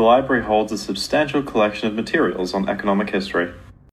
The library holds a substantial collection of materials on economic history.